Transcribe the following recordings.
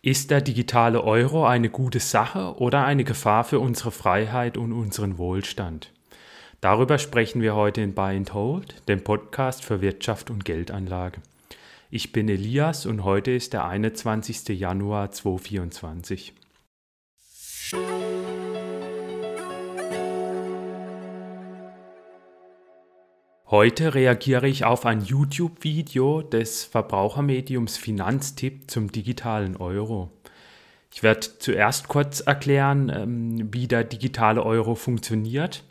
Ist der digitale Euro eine gute Sache oder eine Gefahr für unsere Freiheit und unseren Wohlstand? Darüber sprechen wir heute in Buy and Hold, dem Podcast für Wirtschaft und Geldanlage. Ich bin Elias und heute ist der 21. Januar 2024. Heute reagiere ich auf ein YouTube-Video des Verbrauchermediums Finanztipp zum digitalen Euro. Ich werde zuerst kurz erklären, ähm, wie der digitale Euro funktioniert,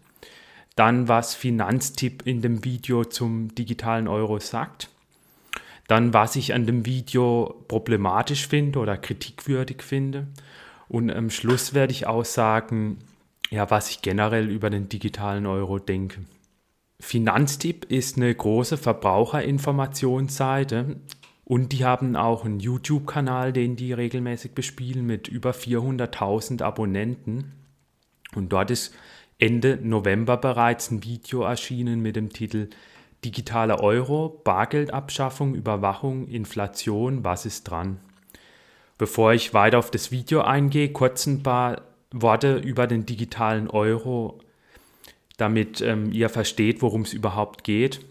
dann was Finanztipp in dem Video zum digitalen Euro sagt, dann was ich an dem Video problematisch finde oder kritikwürdig finde und am Schluss werde ich auch sagen, ja, was ich generell über den digitalen Euro denke. Finanztipp ist eine große Verbraucherinformationsseite und die haben auch einen YouTube-Kanal, den die regelmäßig bespielen mit über 400.000 Abonnenten. Und dort ist Ende November bereits ein Video erschienen mit dem Titel Digitaler Euro, Bargeldabschaffung, Überwachung, Inflation, was ist dran? Bevor ich weiter auf das Video eingehe, kurz ein paar Worte über den digitalen Euro damit ähm, ihr versteht, worum es überhaupt geht.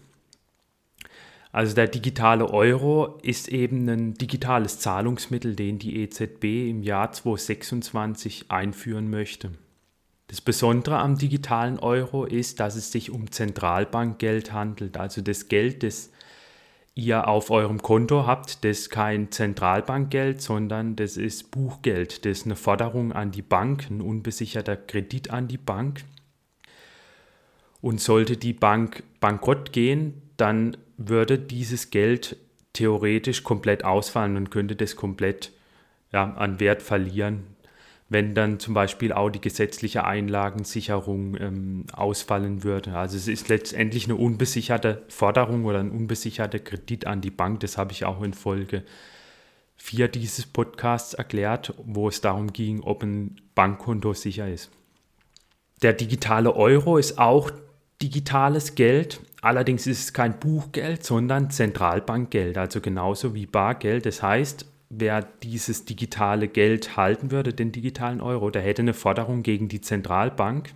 Also der digitale Euro ist eben ein digitales Zahlungsmittel, den die EZB im Jahr 2026 einführen möchte. Das Besondere am digitalen Euro ist, dass es sich um Zentralbankgeld handelt, also das Geld, das ihr auf eurem Konto habt, das ist kein Zentralbankgeld, sondern das ist Buchgeld, das ist eine Forderung an die Bank, ein unbesicherter Kredit an die Bank. Und sollte die Bank bankrott gehen, dann würde dieses Geld theoretisch komplett ausfallen und könnte das komplett ja, an Wert verlieren, wenn dann zum Beispiel auch die gesetzliche Einlagensicherung ähm, ausfallen würde. Also es ist letztendlich eine unbesicherte Forderung oder ein unbesicherter Kredit an die Bank. Das habe ich auch in Folge 4 dieses Podcasts erklärt, wo es darum ging, ob ein Bankkonto sicher ist. Der digitale Euro ist auch digitales Geld. Allerdings ist es kein Buchgeld, sondern Zentralbankgeld, also genauso wie Bargeld. Das heißt, wer dieses digitale Geld halten würde, den digitalen Euro, der hätte eine Forderung gegen die Zentralbank.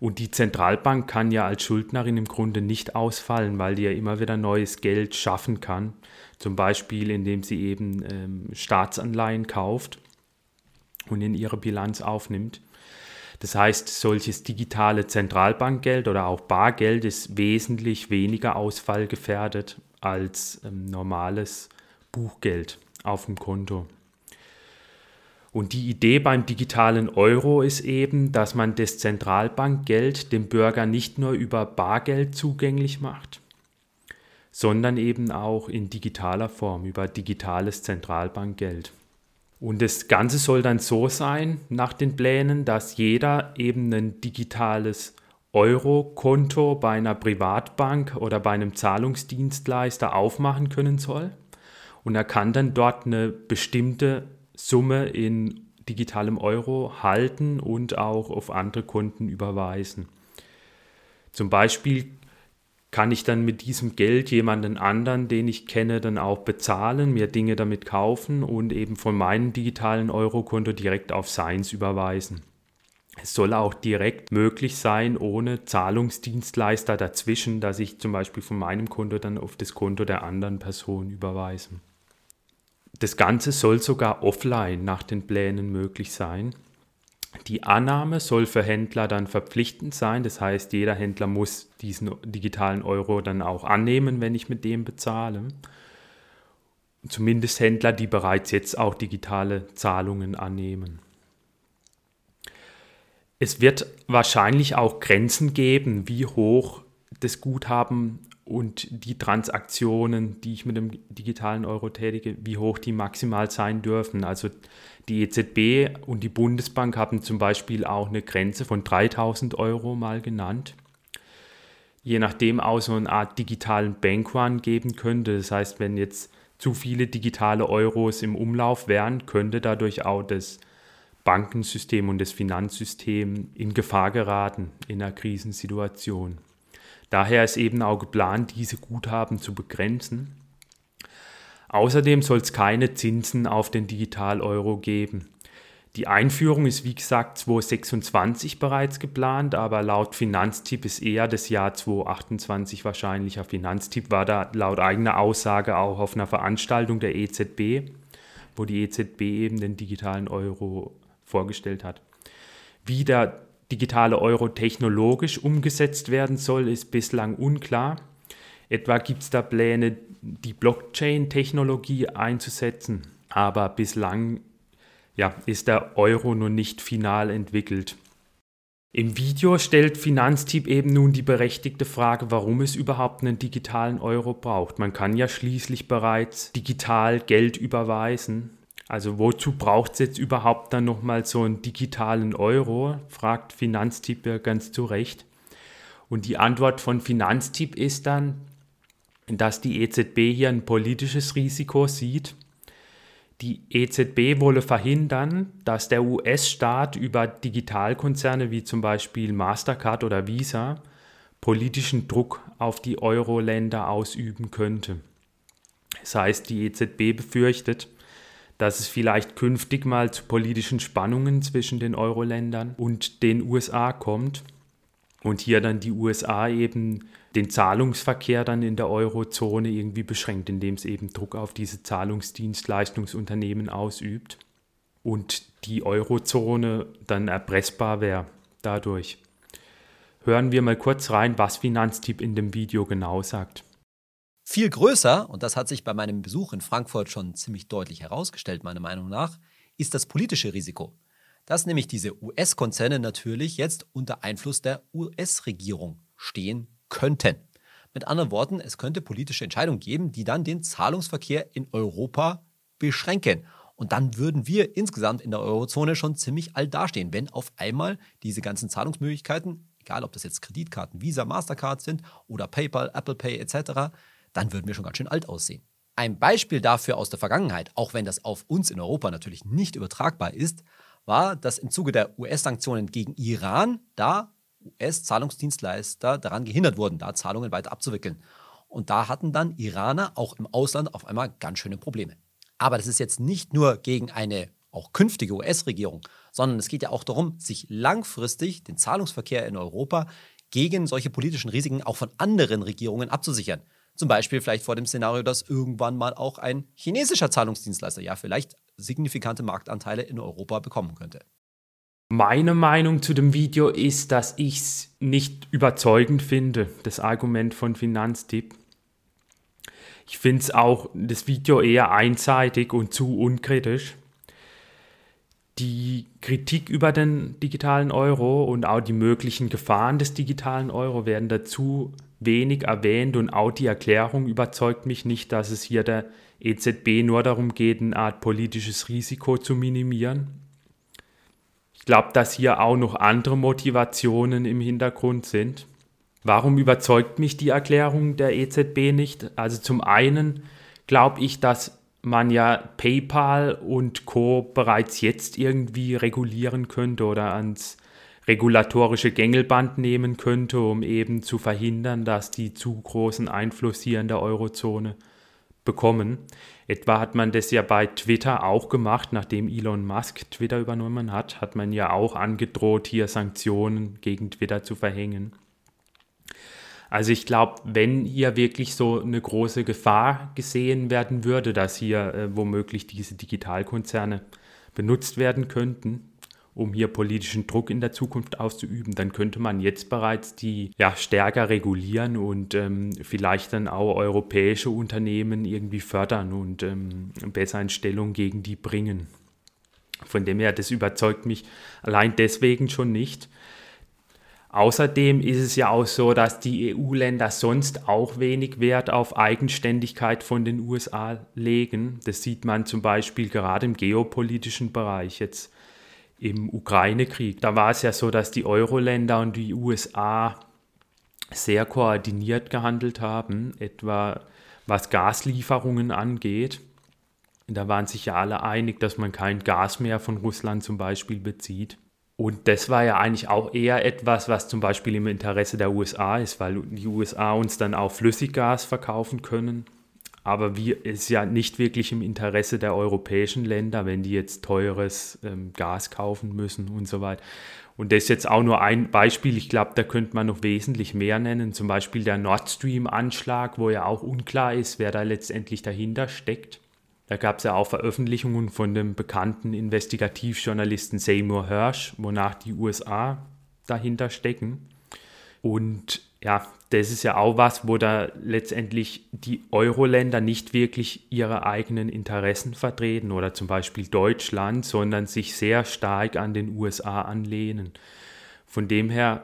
Und die Zentralbank kann ja als Schuldnerin im Grunde nicht ausfallen, weil die ja immer wieder neues Geld schaffen kann. Zum Beispiel, indem sie eben ähm, Staatsanleihen kauft und in ihre Bilanz aufnimmt. Das heißt, solches digitale Zentralbankgeld oder auch Bargeld ist wesentlich weniger ausfallgefährdet als ähm, normales Buchgeld auf dem Konto. Und die Idee beim digitalen Euro ist eben, dass man das Zentralbankgeld dem Bürger nicht nur über Bargeld zugänglich macht, sondern eben auch in digitaler Form über digitales Zentralbankgeld. Und das Ganze soll dann so sein, nach den Plänen, dass jeder eben ein digitales Euro-Konto bei einer Privatbank oder bei einem Zahlungsdienstleister aufmachen können soll. Und er kann dann dort eine bestimmte Summe in digitalem Euro halten und auch auf andere Konten überweisen. Zum Beispiel kann ich dann mit diesem Geld jemanden anderen, den ich kenne, dann auch bezahlen, mir Dinge damit kaufen und eben von meinem digitalen Eurokonto direkt auf seins überweisen. Es soll auch direkt möglich sein, ohne Zahlungsdienstleister dazwischen, dass ich zum Beispiel von meinem Konto dann auf das Konto der anderen Person überweise. Das Ganze soll sogar offline nach den Plänen möglich sein. Die Annahme soll für Händler dann verpflichtend sein. Das heißt, jeder Händler muss diesen digitalen Euro dann auch annehmen, wenn ich mit dem bezahle. Zumindest Händler, die bereits jetzt auch digitale Zahlungen annehmen. Es wird wahrscheinlich auch Grenzen geben, wie hoch das Guthaben und die Transaktionen, die ich mit dem digitalen Euro tätige, wie hoch die maximal sein dürfen. Also die EZB und die Bundesbank haben zum Beispiel auch eine Grenze von 3000 Euro mal genannt. Je nachdem auch so eine Art digitalen Bankrun geben könnte. Das heißt, wenn jetzt zu viele digitale Euros im Umlauf wären, könnte dadurch auch das Bankensystem und das Finanzsystem in Gefahr geraten in einer Krisensituation. Daher ist eben auch geplant, diese Guthaben zu begrenzen. Außerdem soll es keine Zinsen auf den Digital-Euro geben. Die Einführung ist wie gesagt 2026 bereits geplant, aber laut Finanztipp ist eher das Jahr 2028 wahrscheinlicher. Finanztipp war da laut eigener Aussage auch auf einer Veranstaltung der EZB, wo die EZB eben den digitalen Euro vorgestellt hat. Wie der digitale Euro technologisch umgesetzt werden soll, ist bislang unklar. Etwa gibt es da Pläne, die Blockchain-Technologie einzusetzen, aber bislang ja, ist der Euro noch nicht final entwickelt. Im Video stellt Finanztipp eben nun die berechtigte Frage, warum es überhaupt einen digitalen Euro braucht. Man kann ja schließlich bereits digital Geld überweisen. Also wozu braucht es jetzt überhaupt dann nochmal so einen digitalen Euro, fragt Finanztipp ja ganz zu Recht. Und die Antwort von Finanztipp ist dann, dass die EZB hier ein politisches Risiko sieht die EZB wolle verhindern, dass der US-Staat über Digitalkonzerne wie zum Beispiel Mastercard oder Visa politischen Druck auf die Euro-Länder ausüben könnte. Das heißt, die EZB befürchtet, dass es vielleicht künftig mal zu politischen Spannungen zwischen den Euro-Ländern und den USA kommt und hier dann die USA eben den Zahlungsverkehr dann in der Eurozone irgendwie beschränkt, indem es eben Druck auf diese Zahlungsdienstleistungsunternehmen ausübt und die Eurozone dann erpressbar wäre dadurch. Hören wir mal kurz rein, was Finanztipp in dem Video genau sagt. Viel größer, und das hat sich bei meinem Besuch in Frankfurt schon ziemlich deutlich herausgestellt, meiner Meinung nach, ist das politische Risiko dass nämlich diese US-Konzerne natürlich jetzt unter Einfluss der US-Regierung stehen könnten. Mit anderen Worten, es könnte politische Entscheidungen geben, die dann den Zahlungsverkehr in Europa beschränken. Und dann würden wir insgesamt in der Eurozone schon ziemlich alt dastehen, wenn auf einmal diese ganzen Zahlungsmöglichkeiten, egal ob das jetzt Kreditkarten, Visa, Mastercard sind oder PayPal, Apple Pay etc., dann würden wir schon ganz schön alt aussehen. Ein Beispiel dafür aus der Vergangenheit, auch wenn das auf uns in Europa natürlich nicht übertragbar ist, war, dass im Zuge der US-Sanktionen gegen Iran da US-Zahlungsdienstleister daran gehindert wurden, da Zahlungen weiter abzuwickeln. Und da hatten dann Iraner auch im Ausland auf einmal ganz schöne Probleme. Aber das ist jetzt nicht nur gegen eine auch künftige US-Regierung, sondern es geht ja auch darum, sich langfristig den Zahlungsverkehr in Europa gegen solche politischen Risiken auch von anderen Regierungen abzusichern. Zum Beispiel vielleicht vor dem Szenario, dass irgendwann mal auch ein chinesischer Zahlungsdienstleister ja vielleicht signifikante Marktanteile in Europa bekommen könnte. Meine Meinung zu dem Video ist, dass ich es nicht überzeugend finde, das Argument von Finanztipp. Ich finde es auch das Video eher einseitig und zu unkritisch. Die Kritik über den digitalen Euro und auch die möglichen Gefahren des digitalen Euro werden dazu wenig erwähnt und auch die Erklärung überzeugt mich nicht, dass es hier der EZB nur darum geht, eine Art politisches Risiko zu minimieren. Ich glaube, dass hier auch noch andere Motivationen im Hintergrund sind. Warum überzeugt mich die Erklärung der EZB nicht? Also zum einen glaube ich, dass man ja PayPal und Co bereits jetzt irgendwie regulieren könnte oder ans regulatorische Gängelband nehmen könnte, um eben zu verhindern, dass die zu großen Einfluss hier in der Eurozone bekommen. Etwa hat man das ja bei Twitter auch gemacht, nachdem Elon Musk Twitter übernommen hat, hat man ja auch angedroht, hier Sanktionen gegen Twitter zu verhängen. Also ich glaube, wenn hier wirklich so eine große Gefahr gesehen werden würde, dass hier äh, womöglich diese Digitalkonzerne benutzt werden könnten, um hier politischen Druck in der Zukunft auszuüben, dann könnte man jetzt bereits die ja, stärker regulieren und ähm, vielleicht dann auch europäische Unternehmen irgendwie fördern und ähm, besser in Stellung gegen die bringen. Von dem her, das überzeugt mich allein deswegen schon nicht. Außerdem ist es ja auch so, dass die EU-Länder sonst auch wenig Wert auf Eigenständigkeit von den USA legen. Das sieht man zum Beispiel gerade im geopolitischen Bereich. Jetzt im Ukraine-Krieg. Da war es ja so, dass die Euro-Länder und die USA sehr koordiniert gehandelt haben, etwa was Gaslieferungen angeht. Da waren sich ja alle einig, dass man kein Gas mehr von Russland zum Beispiel bezieht. Und das war ja eigentlich auch eher etwas, was zum Beispiel im Interesse der USA ist, weil die USA uns dann auch Flüssiggas verkaufen können Aber wir, ist ja nicht wirklich im Interesse der europäischen Länder, wenn die jetzt teures ähm, Gas kaufen müssen und so weiter. Und das ist jetzt auch nur ein Beispiel. Ich glaube, da könnte man noch wesentlich mehr nennen. Zum Beispiel der Nord Stream-Anschlag, wo ja auch unklar ist, wer da letztendlich dahinter steckt. Da gab es ja auch Veröffentlichungen von dem bekannten Investigativjournalisten Seymour Hirsch, wonach die USA dahinter stecken. Und ja, das ist ja auch was, wo da letztendlich die Euro-Länder nicht wirklich ihre eigenen Interessen vertreten oder zum Beispiel Deutschland, sondern sich sehr stark an den USA anlehnen. Von dem her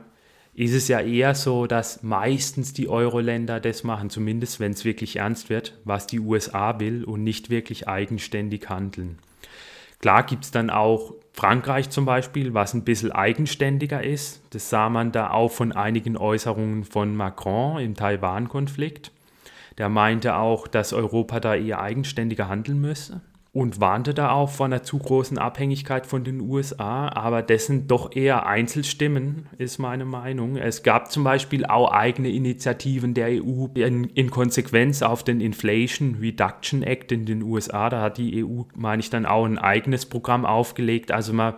ist es ja eher so, dass meistens die Euro-Länder das machen, zumindest wenn es wirklich ernst wird, was die USA will und nicht wirklich eigenständig handeln. Klar gibt es dann auch Frankreich zum Beispiel, was ein bisschen eigenständiger ist. Das sah man da auch von einigen Äußerungen von Macron im Taiwan-Konflikt. Der meinte auch, dass Europa da eher eigenständiger handeln müsse und warnte da auch vor einer zu großen Abhängigkeit von den USA. Aber das sind doch eher Einzelstimmen, ist meine Meinung. Es gab zum Beispiel auch eigene Initiativen der EU in, in Konsequenz auf den Inflation Reduction Act in den USA. Da hat die EU, meine ich, dann auch ein eigenes Programm aufgelegt. Also man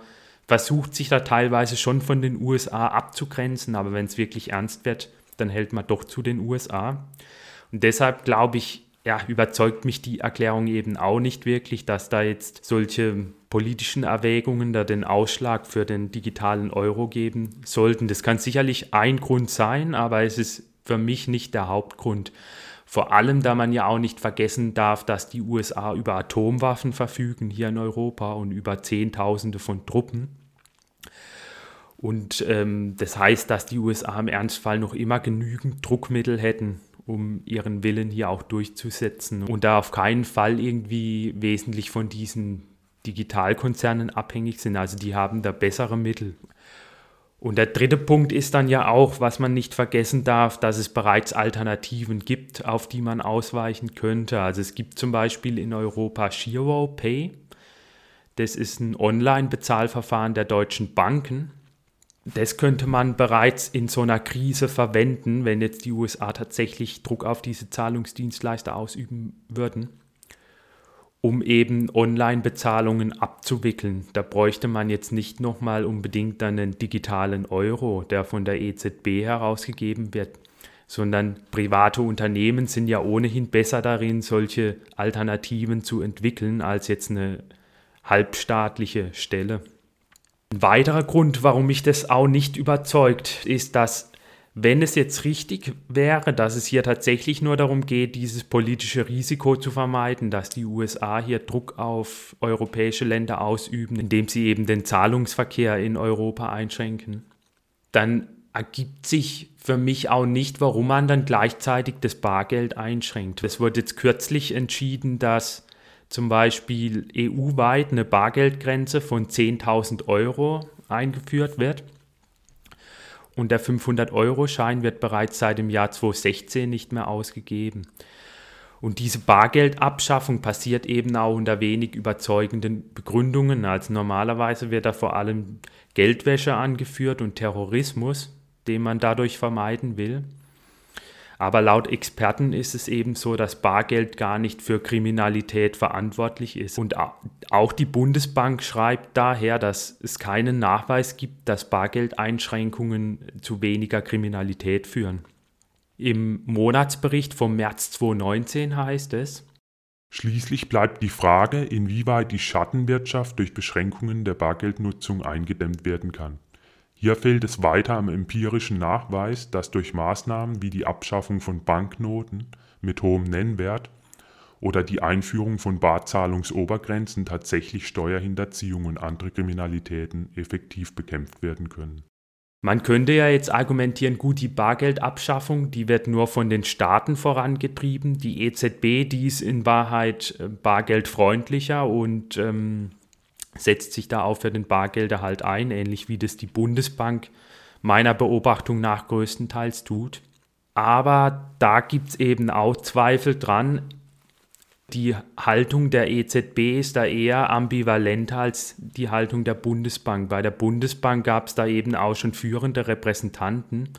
versucht sich da teilweise schon von den USA abzugrenzen, aber wenn es wirklich ernst wird, dann hält man doch zu den USA. Und deshalb glaube ich, ja, überzeugt mich die Erklärung eben auch nicht wirklich, dass da jetzt solche politischen Erwägungen da den Ausschlag für den digitalen Euro geben sollten. Das kann sicherlich ein Grund sein, aber es ist für mich nicht der Hauptgrund. Vor allem, da man ja auch nicht vergessen darf, dass die USA über Atomwaffen verfügen hier in Europa und über Zehntausende von Truppen. Und ähm, das heißt, dass die USA im Ernstfall noch immer genügend Druckmittel hätten, um ihren Willen hier auch durchzusetzen und da auf keinen Fall irgendwie wesentlich von diesen Digitalkonzernen abhängig sind. Also die haben da bessere Mittel. Und der dritte Punkt ist dann ja auch, was man nicht vergessen darf, dass es bereits Alternativen gibt, auf die man ausweichen könnte. Also es gibt zum Beispiel in Europa Giro Pay. Das ist ein Online-Bezahlverfahren der deutschen Banken das könnte man bereits in so einer Krise verwenden, wenn jetzt die USA tatsächlich Druck auf diese Zahlungsdienstleister ausüben würden, um eben Online-Bezahlungen abzuwickeln. Da bräuchte man jetzt nicht nochmal unbedingt einen digitalen Euro, der von der EZB herausgegeben wird, sondern private Unternehmen sind ja ohnehin besser darin, solche Alternativen zu entwickeln, als jetzt eine halbstaatliche Stelle. Ein weiterer Grund, warum mich das auch nicht überzeugt, ist, dass wenn es jetzt richtig wäre, dass es hier tatsächlich nur darum geht, dieses politische Risiko zu vermeiden, dass die USA hier Druck auf europäische Länder ausüben, indem sie eben den Zahlungsverkehr in Europa einschränken, dann ergibt sich für mich auch nicht, warum man dann gleichzeitig das Bargeld einschränkt. Es wurde jetzt kürzlich entschieden, dass zum Beispiel EU-weit eine Bargeldgrenze von 10.000 Euro eingeführt wird. Und der 500-Euro-Schein wird bereits seit dem Jahr 2016 nicht mehr ausgegeben. Und diese Bargeldabschaffung passiert eben auch unter wenig überzeugenden Begründungen. Also normalerweise wird da vor allem Geldwäsche angeführt und Terrorismus, den man dadurch vermeiden will. Aber laut Experten ist es eben so, dass Bargeld gar nicht für Kriminalität verantwortlich ist. Und auch die Bundesbank schreibt daher, dass es keinen Nachweis gibt, dass Bargeldeinschränkungen zu weniger Kriminalität führen. Im Monatsbericht vom März 2019 heißt es, Schließlich bleibt die Frage, inwieweit die Schattenwirtschaft durch Beschränkungen der Bargeldnutzung eingedämmt werden kann. Hier fehlt es weiter am empirischen Nachweis, dass durch Maßnahmen wie die Abschaffung von Banknoten mit hohem Nennwert oder die Einführung von Barzahlungsobergrenzen tatsächlich Steuerhinterziehung und andere Kriminalitäten effektiv bekämpft werden können. Man könnte ja jetzt argumentieren, gut, die Bargeldabschaffung, die wird nur von den Staaten vorangetrieben. Die EZB, die ist in Wahrheit äh, bargeldfreundlicher und ähm, setzt sich da auch für den Bargelderhalt ein, ähnlich wie das die Bundesbank meiner Beobachtung nach größtenteils tut. Aber da gibt es eben auch Zweifel dran. Die Haltung der EZB ist da eher ambivalenter als die Haltung der Bundesbank. Bei der Bundesbank gab es da eben auch schon führende Repräsentanten,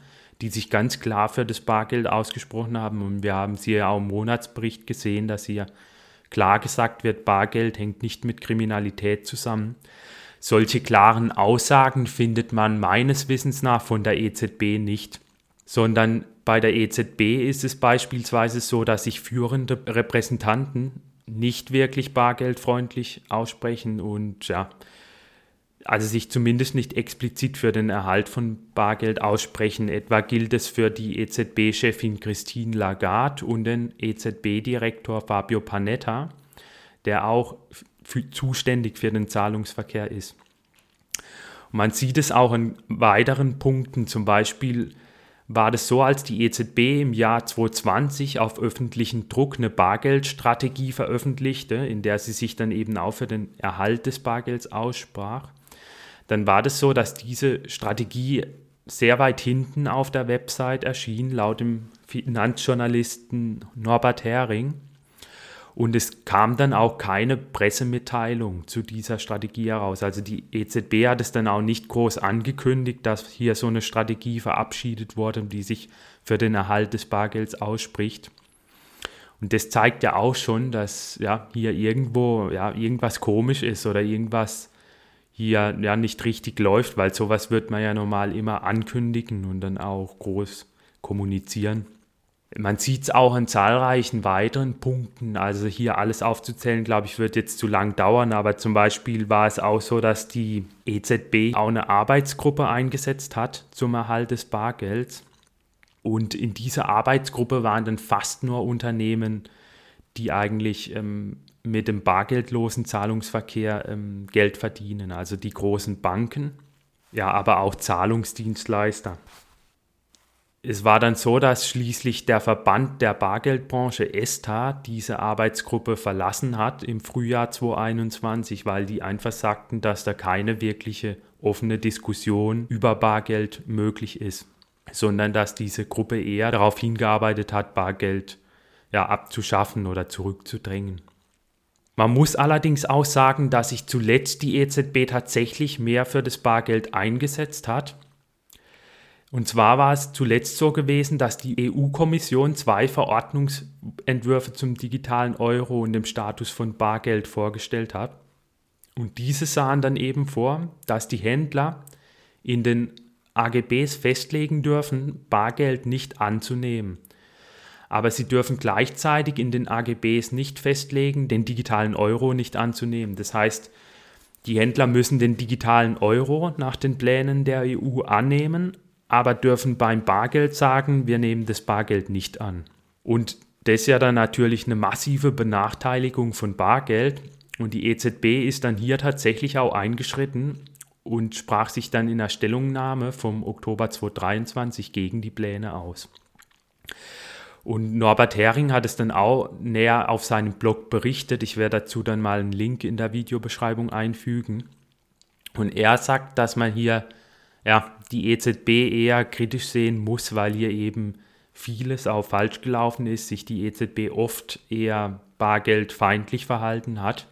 die sich ganz klar für das Bargeld ausgesprochen haben. Und wir haben sie ja auch im Monatsbericht gesehen, dass hier klar gesagt wird, Bargeld hängt nicht mit Kriminalität zusammen. Solche klaren Aussagen findet man meines Wissens nach von der EZB nicht, sondern bei der EZB ist es beispielsweise so, dass sich führende Repräsentanten nicht wirklich bargeldfreundlich aussprechen und ja, also sich zumindest nicht explizit für den Erhalt von Bargeld aussprechen. Etwa gilt es für die EZB-Chefin Christine Lagarde und den EZB-Direktor Fabio Panetta, der auch zuständig für den Zahlungsverkehr ist. Man sieht es auch in weiteren Punkten, zum Beispiel war das so, als die EZB im Jahr 2020 auf öffentlichen Druck eine Bargeldstrategie veröffentlichte, in der sie sich dann eben auch für den Erhalt des Bargelds aussprach dann war das so, dass diese Strategie sehr weit hinten auf der Website erschien, laut dem Finanzjournalisten Norbert Hering. Und es kam dann auch keine Pressemitteilung zu dieser Strategie heraus. Also die EZB hat es dann auch nicht groß angekündigt, dass hier so eine Strategie verabschiedet wurde, die sich für den Erhalt des Bargelds ausspricht. Und das zeigt ja auch schon, dass ja, hier irgendwo ja, irgendwas komisch ist oder irgendwas hier ja nicht richtig läuft, weil sowas wird man ja normal immer ankündigen und dann auch groß kommunizieren. Man sieht es auch an zahlreichen weiteren Punkten. Also hier alles aufzuzählen, glaube ich, wird jetzt zu lang dauern. Aber zum Beispiel war es auch so, dass die EZB auch eine Arbeitsgruppe eingesetzt hat zum Erhalt des Bargelds. Und in dieser Arbeitsgruppe waren dann fast nur Unternehmen, die eigentlich ähm, mit dem bargeldlosen Zahlungsverkehr ähm, Geld verdienen, also die großen Banken, ja, aber auch Zahlungsdienstleister. Es war dann so, dass schließlich der Verband der Bargeldbranche ESTA diese Arbeitsgruppe verlassen hat im Frühjahr 2021, weil die einfach sagten, dass da keine wirkliche offene Diskussion über Bargeld möglich ist, sondern dass diese Gruppe eher darauf hingearbeitet hat, Bargeld ja, abzuschaffen oder zurückzudrängen. Man muss allerdings auch sagen, dass sich zuletzt die EZB tatsächlich mehr für das Bargeld eingesetzt hat. Und zwar war es zuletzt so gewesen, dass die EU-Kommission zwei Verordnungsentwürfe zum digitalen Euro und dem Status von Bargeld vorgestellt hat. Und diese sahen dann eben vor, dass die Händler in den AGBs festlegen dürfen, Bargeld nicht anzunehmen aber sie dürfen gleichzeitig in den AGBs nicht festlegen, den digitalen Euro nicht anzunehmen. Das heißt, die Händler müssen den digitalen Euro nach den Plänen der EU annehmen, aber dürfen beim Bargeld sagen, wir nehmen das Bargeld nicht an. Und das ist ja dann natürlich eine massive Benachteiligung von Bargeld. Und die EZB ist dann hier tatsächlich auch eingeschritten und sprach sich dann in der Stellungnahme vom Oktober 2023 gegen die Pläne aus. Und Norbert Hering hat es dann auch näher auf seinem Blog berichtet. Ich werde dazu dann mal einen Link in der Videobeschreibung einfügen. Und er sagt, dass man hier ja, die EZB eher kritisch sehen muss, weil hier eben vieles auch falsch gelaufen ist, sich die EZB oft eher bargeldfeindlich verhalten hat.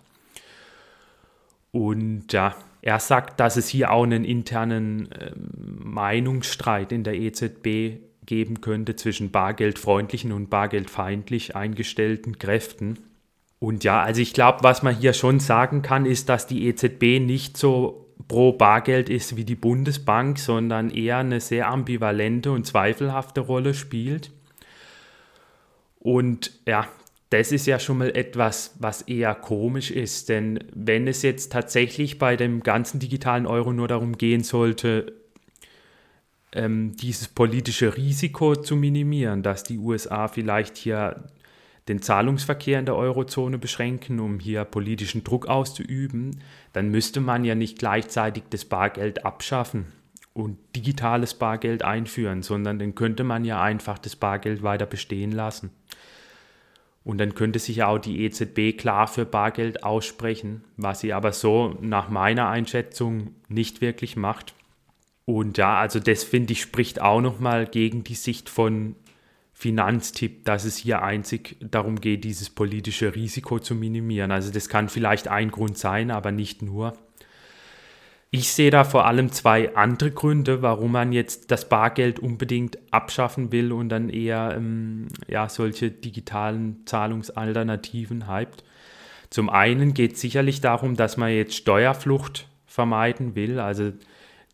Und ja, er sagt, dass es hier auch einen internen äh, Meinungsstreit in der EZB geben könnte zwischen bargeldfreundlichen und bargeldfeindlich eingestellten Kräften. Und ja, also ich glaube, was man hier schon sagen kann, ist, dass die EZB nicht so pro Bargeld ist wie die Bundesbank, sondern eher eine sehr ambivalente und zweifelhafte Rolle spielt. Und ja, das ist ja schon mal etwas, was eher komisch ist, denn wenn es jetzt tatsächlich bei dem ganzen digitalen Euro nur darum gehen sollte, ähm, dieses politische Risiko zu minimieren, dass die USA vielleicht hier den Zahlungsverkehr in der Eurozone beschränken, um hier politischen Druck auszuüben, dann müsste man ja nicht gleichzeitig das Bargeld abschaffen und digitales Bargeld einführen, sondern dann könnte man ja einfach das Bargeld weiter bestehen lassen. Und dann könnte sich ja auch die EZB klar für Bargeld aussprechen, was sie aber so nach meiner Einschätzung nicht wirklich macht. Und ja, also das finde ich spricht auch nochmal gegen die Sicht von Finanztipp, dass es hier einzig darum geht, dieses politische Risiko zu minimieren. Also das kann vielleicht ein Grund sein, aber nicht nur. Ich sehe da vor allem zwei andere Gründe, warum man jetzt das Bargeld unbedingt abschaffen will und dann eher ähm, ja, solche digitalen Zahlungsalternativen hypt. Zum einen geht es sicherlich darum, dass man jetzt Steuerflucht vermeiden will. Also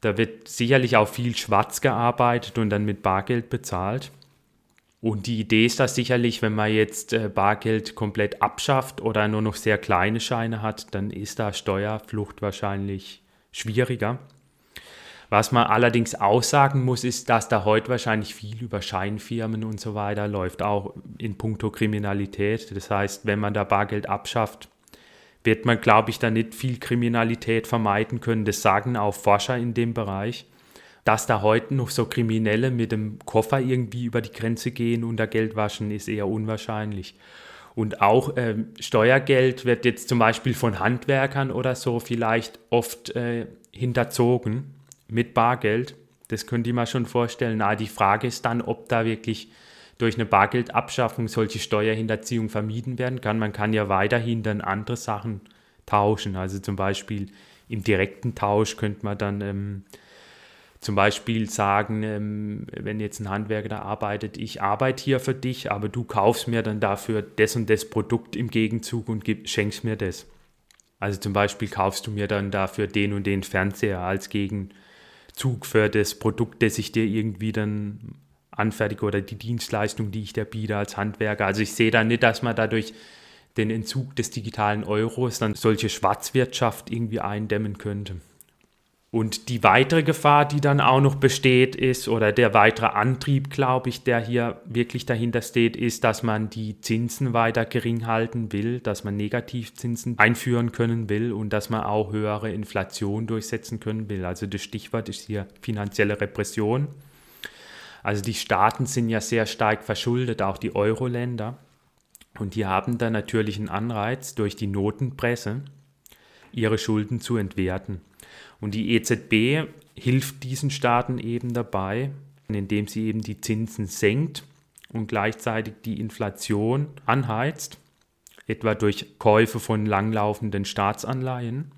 da wird sicherlich auch viel schwarz gearbeitet und dann mit Bargeld bezahlt. Und die Idee ist das sicherlich, wenn man jetzt äh, Bargeld komplett abschafft oder nur noch sehr kleine Scheine hat, dann ist da Steuerflucht wahrscheinlich schwieriger. Was man allerdings aussagen muss, ist, dass da heute wahrscheinlich viel über Scheinfirmen und so weiter läuft, auch in puncto Kriminalität. Das heißt, wenn man da Bargeld abschafft, wird man, glaube ich, da nicht viel Kriminalität vermeiden können. Das sagen auch Forscher in dem Bereich. Dass da heute noch so Kriminelle mit dem Koffer irgendwie über die Grenze gehen und da Geld waschen, ist eher unwahrscheinlich. Und auch äh, Steuergeld wird jetzt zum Beispiel von Handwerkern oder so vielleicht oft äh, hinterzogen mit Bargeld. Das könnte ich mir schon vorstellen. Aber die Frage ist dann, ob da wirklich durch eine Bargeldabschaffung solche Steuerhinterziehung vermieden werden kann. Man kann ja weiterhin dann andere Sachen tauschen. Also zum Beispiel im direkten Tausch könnte man dann ähm, zum Beispiel sagen, ähm, wenn jetzt ein Handwerker da arbeitet, ich arbeite hier für dich, aber du kaufst mir dann dafür das und das Produkt im Gegenzug und gib, schenkst mir das. Also zum Beispiel kaufst du mir dann dafür den und den Fernseher als Gegenzug für das Produkt, das ich dir irgendwie dann anfertige oder die Dienstleistung, die ich dir biete als Handwerker. Also ich sehe da nicht, dass man dadurch den Entzug des digitalen Euros dann solche Schwarzwirtschaft irgendwie eindämmen könnte. Und die weitere Gefahr, die dann auch noch besteht, ist, oder der weitere Antrieb, glaube ich, der hier wirklich dahinter steht, ist, dass man die Zinsen weiter gering halten will, dass man Negativzinsen einführen können will und dass man auch höhere Inflation durchsetzen können will. Also das Stichwort ist hier finanzielle Repression. Also die Staaten sind ja sehr stark verschuldet, auch die Euro-Länder. Und die haben dann natürlich einen Anreiz, durch die Notenpresse ihre Schulden zu entwerten. Und die EZB hilft diesen Staaten eben dabei, indem sie eben die Zinsen senkt und gleichzeitig die Inflation anheizt, etwa durch Käufe von langlaufenden Staatsanleihen.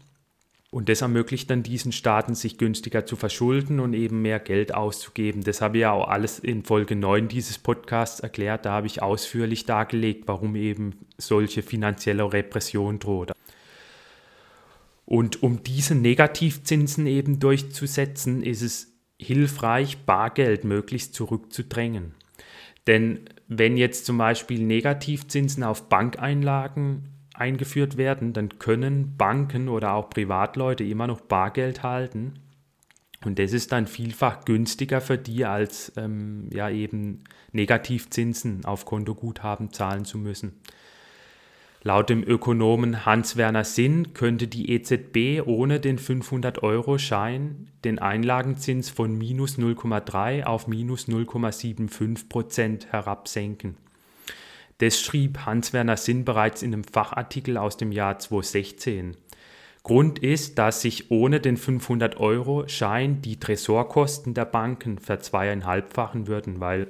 Und das ermöglicht dann diesen Staaten, sich günstiger zu verschulden und eben mehr Geld auszugeben. Das habe ich ja auch alles in Folge 9 dieses Podcasts erklärt. Da habe ich ausführlich dargelegt, warum eben solche finanzielle Repression droht. Und um diese Negativzinsen eben durchzusetzen, ist es hilfreich, Bargeld möglichst zurückzudrängen. Denn wenn jetzt zum Beispiel Negativzinsen auf Bankeinlagen eingeführt werden, dann können Banken oder auch Privatleute immer noch Bargeld halten. Und das ist dann vielfach günstiger für die, als ähm, ja eben Negativzinsen auf Kontoguthaben zahlen zu müssen. Laut dem Ökonomen Hans-Werner Sinn könnte die EZB ohne den 500-Euro-Schein den Einlagenzins von minus 0,3 auf minus 0,75 Prozent herabsenken. Das schrieb Hans-Werner Sinn bereits in einem Fachartikel aus dem Jahr 2016. Grund ist, dass sich ohne den 500-Euro-Schein die Tresorkosten der Banken verzweieinhalbfachen würden, weil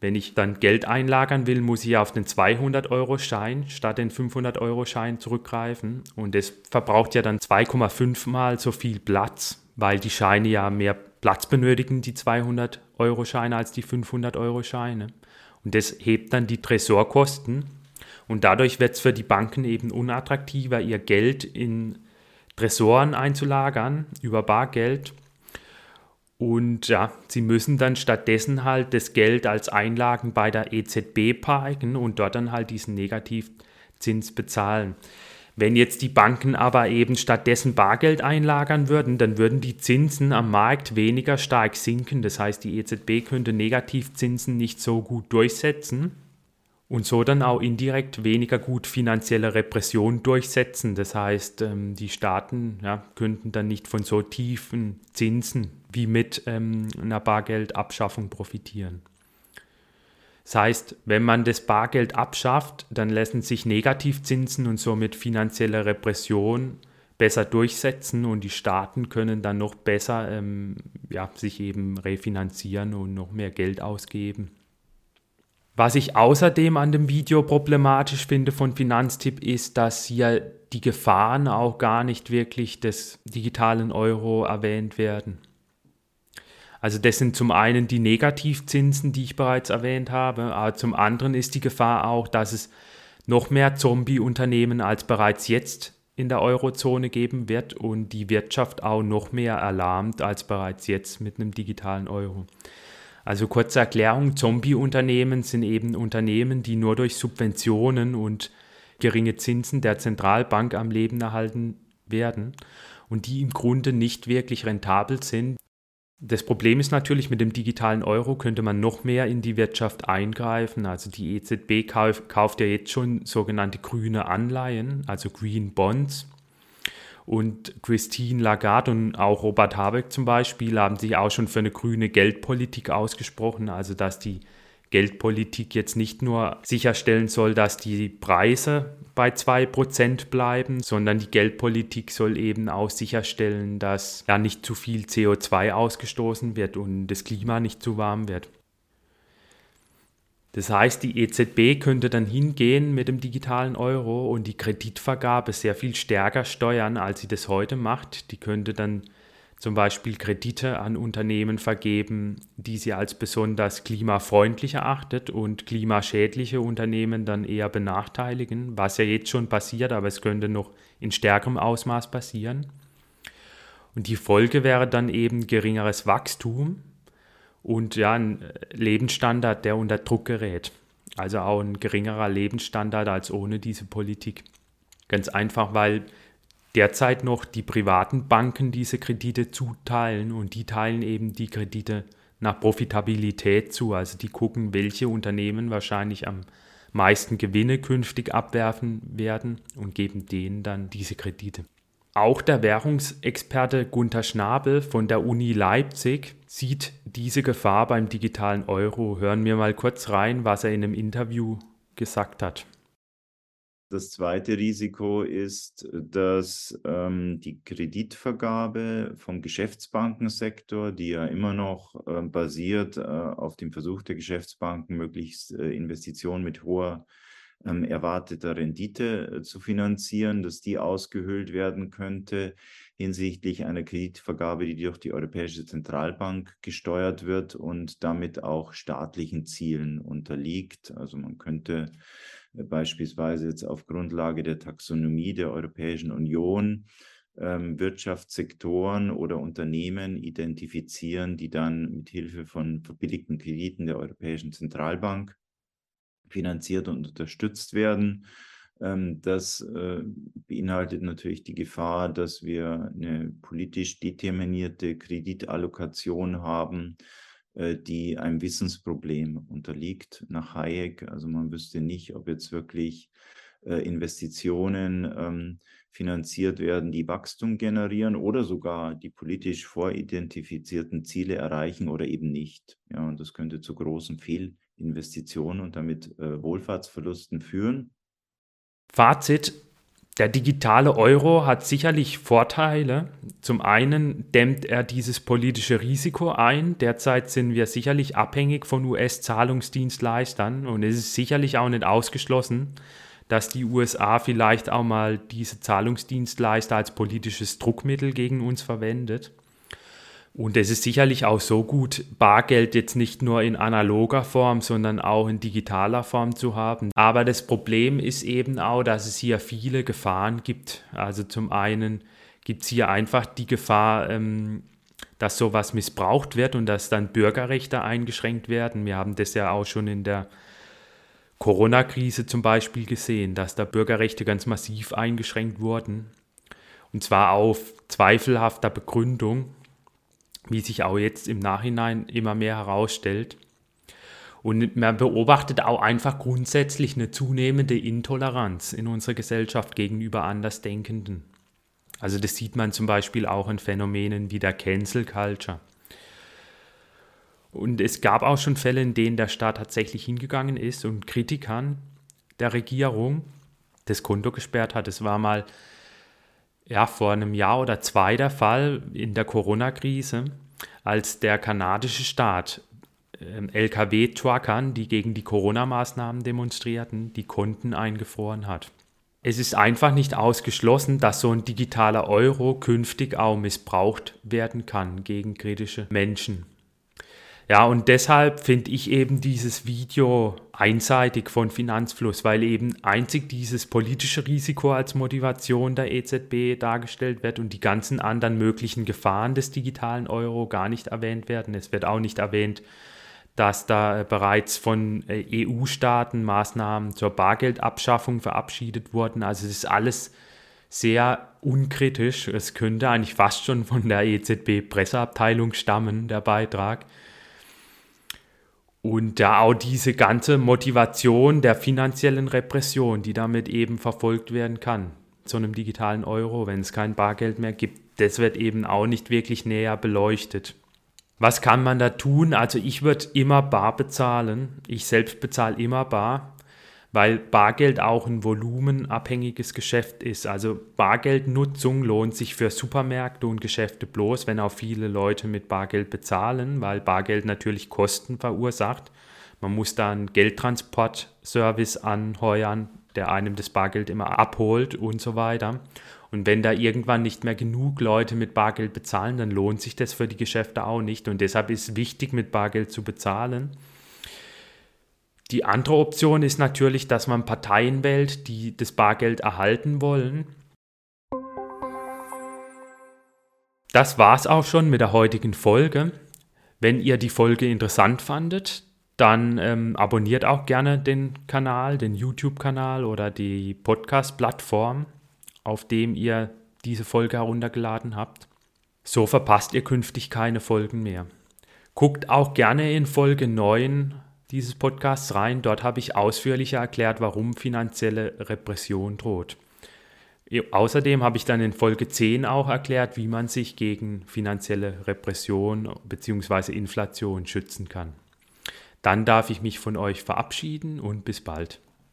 wenn ich dann Geld einlagern will, muss ich auf den 200-Euro-Schein statt den 500-Euro-Schein zurückgreifen. Und das verbraucht ja dann 2,5 mal so viel Platz, weil die Scheine ja mehr Platz benötigen, die 200-Euro-Scheine, als die 500-Euro-Scheine. Und das hebt dann die Tresorkosten. Und dadurch wird es für die Banken eben unattraktiver, ihr Geld in Tresoren einzulagern über Bargeld und ja, sie müssen dann stattdessen halt das Geld als Einlagen bei der EZB parken und dort dann halt diesen Negativzins bezahlen. Wenn jetzt die Banken aber eben stattdessen Bargeld einlagern würden, dann würden die Zinsen am Markt weniger stark sinken. Das heißt, die EZB könnte Negativzinsen nicht so gut durchsetzen und so dann auch indirekt weniger gut finanzielle Repression durchsetzen. Das heißt, ähm, die Staaten ja, könnten dann nicht von so tiefen Zinsen wie mit ähm, einer Bargeldabschaffung profitieren. Das heißt, wenn man das Bargeld abschafft, dann lassen sich Negativzinsen und somit finanzielle Repression besser durchsetzen und die Staaten können dann noch besser ähm, ja, sich eben refinanzieren und noch mehr Geld ausgeben. Was ich außerdem an dem Video problematisch finde von Finanztipp ist, dass hier die Gefahren auch gar nicht wirklich des digitalen Euro erwähnt werden. Also das sind zum einen die Negativzinsen, die ich bereits erwähnt habe, aber zum anderen ist die Gefahr auch, dass es noch mehr Zombie-Unternehmen als bereits jetzt in der Eurozone geben wird und die Wirtschaft auch noch mehr erlahmt als bereits jetzt mit einem digitalen Euro. Also kurze Erklärung, Zombie-Unternehmen sind eben Unternehmen, die nur durch Subventionen und geringe Zinsen der Zentralbank am Leben erhalten werden und die im Grunde nicht wirklich rentabel sind. Das Problem ist natürlich, mit dem digitalen Euro könnte man noch mehr in die Wirtschaft eingreifen. Also die EZB kauft ja jetzt schon sogenannte grüne Anleihen, also Green Bonds. Und Christine Lagarde und auch Robert Habeck zum Beispiel haben sich auch schon für eine grüne Geldpolitik ausgesprochen, also dass die Geldpolitik jetzt nicht nur sicherstellen soll, dass die Preise bei 2% bleiben, sondern die Geldpolitik soll eben auch sicherstellen, dass ja nicht zu viel CO2 ausgestoßen wird und das Klima nicht zu warm wird. Das heißt, die EZB könnte dann hingehen mit dem digitalen Euro und die Kreditvergabe sehr viel stärker steuern, als sie das heute macht. Die könnte dann zum Beispiel Kredite an Unternehmen vergeben, die sie als besonders klimafreundlich erachtet und klimaschädliche Unternehmen dann eher benachteiligen, was ja jetzt schon passiert, aber es könnte noch in stärkerem Ausmaß passieren. Und die Folge wäre dann eben geringeres Wachstum und ja, ein Lebensstandard, der unter Druck gerät. Also auch ein geringerer Lebensstandard als ohne diese Politik. Ganz einfach, weil derzeit noch die privaten Banken diese Kredite zuteilen und die teilen eben die Kredite nach Profitabilität zu. Also die gucken, welche Unternehmen wahrscheinlich am meisten Gewinne künftig abwerfen werden und geben denen dann diese Kredite. Auch der Währungsexperte Gunther Schnabel von der Uni Leipzig sieht diese Gefahr beim digitalen Euro. Hören wir mal kurz rein, was er in einem Interview gesagt hat. Das zweite Risiko ist, dass ähm, die Kreditvergabe vom Geschäftsbankensektor, die ja immer noch äh, basiert äh, auf dem Versuch der Geschäftsbanken, möglichst äh, Investitionen mit hoher ähm, erwarteter Rendite äh, zu finanzieren, dass die ausgehöhlt werden könnte hinsichtlich einer Kreditvergabe, die durch die Europäische Zentralbank gesteuert wird und damit auch staatlichen Zielen unterliegt. Also man könnte beispielsweise jetzt auf Grundlage der Taxonomie der Europäischen Union ähm, Wirtschaftssektoren oder Unternehmen identifizieren, die dann mit Hilfe von verbilligten Krediten der Europäischen Zentralbank finanziert und unterstützt werden. Ähm, das äh, beinhaltet natürlich die Gefahr, dass wir eine politisch determinierte Kreditallokation haben, die einem Wissensproblem unterliegt nach Hayek. Also man wüsste nicht, ob jetzt wirklich äh, Investitionen ähm, finanziert werden, die Wachstum generieren oder sogar die politisch voridentifizierten Ziele erreichen oder eben nicht. Ja, und das könnte zu großen Fehl Investitionen und damit äh, Wohlfahrtsverlusten führen. Fazit, der digitale Euro hat sicherlich Vorteile. Zum einen dämmt er dieses politische Risiko ein. Derzeit sind wir sicherlich abhängig von US-Zahlungsdienstleistern und es ist sicherlich auch nicht ausgeschlossen, dass die USA vielleicht auch mal diese Zahlungsdienstleister als politisches Druckmittel gegen uns verwendet. Und es ist sicherlich auch so gut, Bargeld jetzt nicht nur in analoger Form, sondern auch in digitaler Form zu haben. Aber das Problem ist eben auch, dass es hier viele Gefahren gibt. Also zum einen gibt es hier einfach die Gefahr, ähm, dass sowas missbraucht wird und dass dann Bürgerrechte eingeschränkt werden. Wir haben das ja auch schon in der Corona-Krise zum Beispiel gesehen, dass da Bürgerrechte ganz massiv eingeschränkt wurden. Und zwar auf zweifelhafter Begründung wie sich auch jetzt im Nachhinein immer mehr herausstellt. Und man beobachtet auch einfach grundsätzlich eine zunehmende Intoleranz in unserer Gesellschaft gegenüber Andersdenkenden. Also das sieht man zum Beispiel auch in Phänomenen wie der Cancel Culture. Und es gab auch schon Fälle, in denen der Staat tatsächlich hingegangen ist und Kritikern der Regierung das Konto gesperrt hat. Es war mal ja, vor einem Jahr oder zwei der Fall in der Corona-Krise, als der kanadische Staat ähm, Lkw-Truckern, die gegen die Corona-Maßnahmen demonstrierten, die Konten eingefroren hat. Es ist einfach nicht ausgeschlossen, dass so ein digitaler Euro künftig auch missbraucht werden kann gegen kritische Menschen. Ja, und deshalb finde ich eben dieses Video einseitig von Finanzfluss, weil eben einzig dieses politische Risiko als Motivation der EZB dargestellt wird und die ganzen anderen möglichen Gefahren des digitalen Euro gar nicht erwähnt werden. Es wird auch nicht erwähnt, dass da bereits von äh, EU-Staaten Maßnahmen zur Bargeldabschaffung verabschiedet wurden. Also es ist alles sehr unkritisch. Es könnte eigentlich fast schon von der EZB-Presseabteilung stammen, der Beitrag. Und da auch diese ganze Motivation der finanziellen Repression, die damit eben verfolgt werden kann, zu einem digitalen Euro, wenn es kein Bargeld mehr gibt, das wird eben auch nicht wirklich näher beleuchtet. Was kann man da tun? Also ich würde immer bar bezahlen. Ich selbst bezahle immer bar weil Bargeld auch ein volumenabhängiges Geschäft ist. Also Bargeldnutzung lohnt sich für Supermärkte und Geschäfte bloß, wenn auch viele Leute mit Bargeld bezahlen, weil Bargeld natürlich Kosten verursacht. Man muss da einen Geldtransportservice anheuern, der einem das Bargeld immer abholt und so weiter. Und wenn da irgendwann nicht mehr genug Leute mit Bargeld bezahlen, dann lohnt sich das für die Geschäfte auch nicht. Und deshalb ist es wichtig, mit Bargeld zu bezahlen. Die andere Option ist natürlich, dass man Parteien wählt, die das Bargeld erhalten wollen. Das war's auch schon mit der heutigen Folge. Wenn ihr die Folge interessant fandet, dann ähm, abonniert auch gerne den Kanal, den YouTube-Kanal oder die Podcast-Plattform, auf dem ihr diese Folge heruntergeladen habt. So verpasst ihr künftig keine Folgen mehr. Guckt auch gerne in Folge 9 dieses Podcasts rein. Dort habe ich ausführlicher erklärt, warum finanzielle Repression droht. Außerdem habe ich dann in Folge 10 auch erklärt, wie man sich gegen finanzielle Repression bzw. Inflation schützen kann. Dann darf ich mich von euch verabschieden und bis bald.